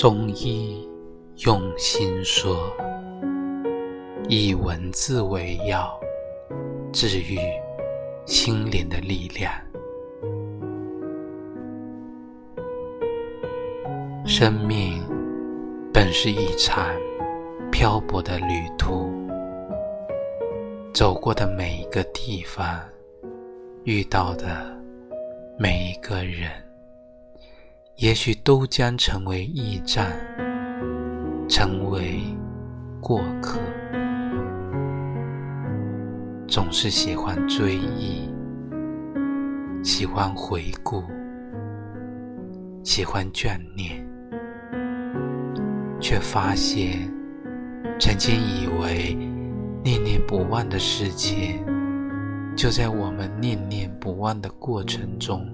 中医用心说，以文字为药，治愈心灵的力量。生命本是一场漂泊的旅途，走过的每一个地方，遇到的每一个人。也许都将成为驿站，成为过客。总是喜欢追忆，喜欢回顾，喜欢眷恋，却发现曾经以为念念不忘的事情，就在我们念念不忘的过程中。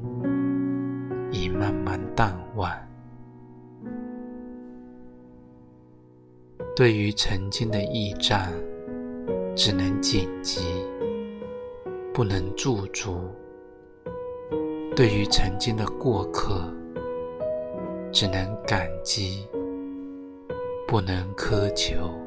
已慢慢淡忘。对于曾经的驿站，只能谨记，不能驻足；对于曾经的过客，只能感激，不能苛求。